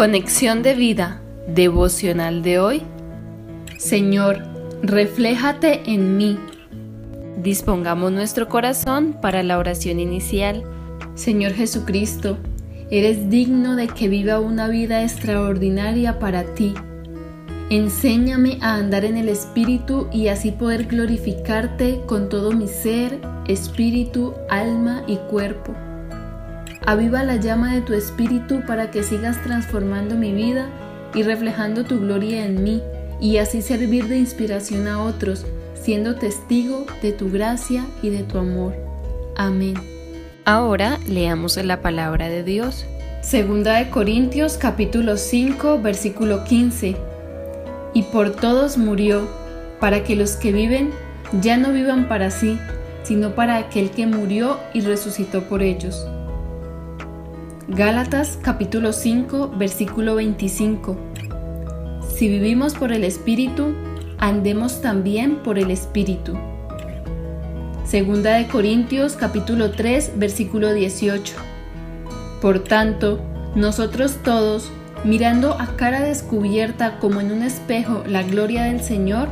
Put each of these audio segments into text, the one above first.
Conexión de vida devocional de hoy. Señor, refléjate en mí. Dispongamos nuestro corazón para la oración inicial. Señor Jesucristo, eres digno de que viva una vida extraordinaria para ti. Enséñame a andar en el Espíritu y así poder glorificarte con todo mi ser, espíritu, alma y cuerpo. Aviva la llama de tu espíritu para que sigas transformando mi vida y reflejando tu gloria en mí y así servir de inspiración a otros, siendo testigo de tu gracia y de tu amor. Amén. Ahora leamos la palabra de Dios. Segunda de Corintios capítulo 5 versículo 15. Y por todos murió, para que los que viven ya no vivan para sí, sino para aquel que murió y resucitó por ellos. Gálatas capítulo 5 versículo 25. Si vivimos por el Espíritu, andemos también por el Espíritu. Segunda de Corintios capítulo 3 versículo 18. Por tanto, nosotros todos, mirando a cara descubierta como en un espejo la gloria del Señor,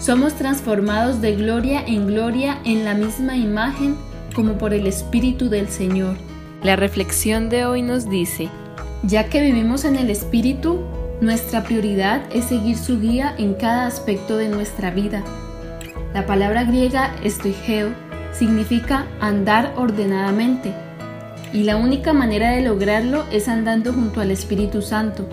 somos transformados de gloria en gloria en la misma imagen como por el Espíritu del Señor. La reflexión de hoy nos dice, ya que vivimos en el Espíritu, nuestra prioridad es seguir su guía en cada aspecto de nuestra vida. La palabra griega estoigeo significa andar ordenadamente, y la única manera de lograrlo es andando junto al Espíritu Santo.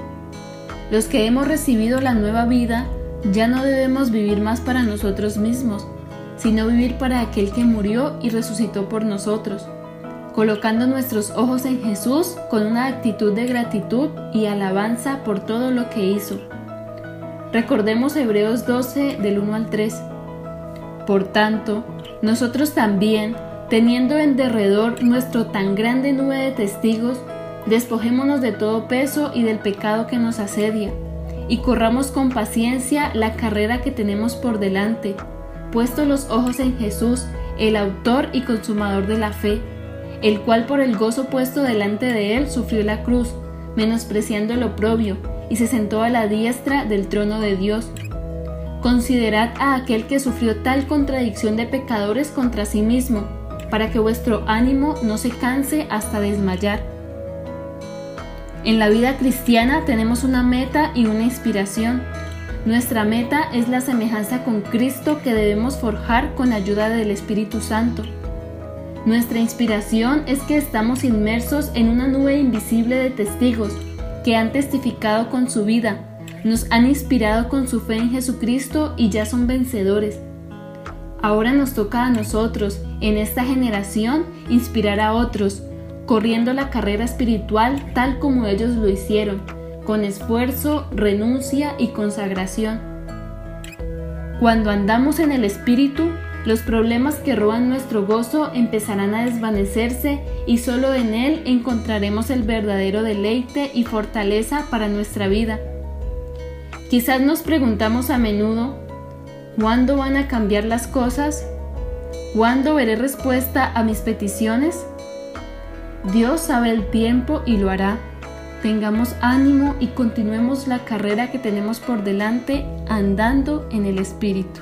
Los que hemos recibido la nueva vida ya no debemos vivir más para nosotros mismos, sino vivir para aquel que murió y resucitó por nosotros colocando nuestros ojos en Jesús con una actitud de gratitud y alabanza por todo lo que hizo. Recordemos Hebreos 12 del 1 al 3. Por tanto, nosotros también, teniendo en derredor nuestro tan grande nube de testigos, despojémonos de todo peso y del pecado que nos asedia, y corramos con paciencia la carrera que tenemos por delante, puesto los ojos en Jesús, el autor y consumador de la fe el cual por el gozo puesto delante de él sufrió la cruz, menospreciando el oprobio, y se sentó a la diestra del trono de Dios. Considerad a aquel que sufrió tal contradicción de pecadores contra sí mismo, para que vuestro ánimo no se canse hasta desmayar. En la vida cristiana tenemos una meta y una inspiración. Nuestra meta es la semejanza con Cristo que debemos forjar con ayuda del Espíritu Santo. Nuestra inspiración es que estamos inmersos en una nube invisible de testigos que han testificado con su vida, nos han inspirado con su fe en Jesucristo y ya son vencedores. Ahora nos toca a nosotros, en esta generación, inspirar a otros, corriendo la carrera espiritual tal como ellos lo hicieron, con esfuerzo, renuncia y consagración. Cuando andamos en el Espíritu, los problemas que roban nuestro gozo empezarán a desvanecerse y solo en Él encontraremos el verdadero deleite y fortaleza para nuestra vida. Quizás nos preguntamos a menudo, ¿cuándo van a cambiar las cosas? ¿Cuándo veré respuesta a mis peticiones? Dios sabe el tiempo y lo hará. Tengamos ánimo y continuemos la carrera que tenemos por delante andando en el Espíritu.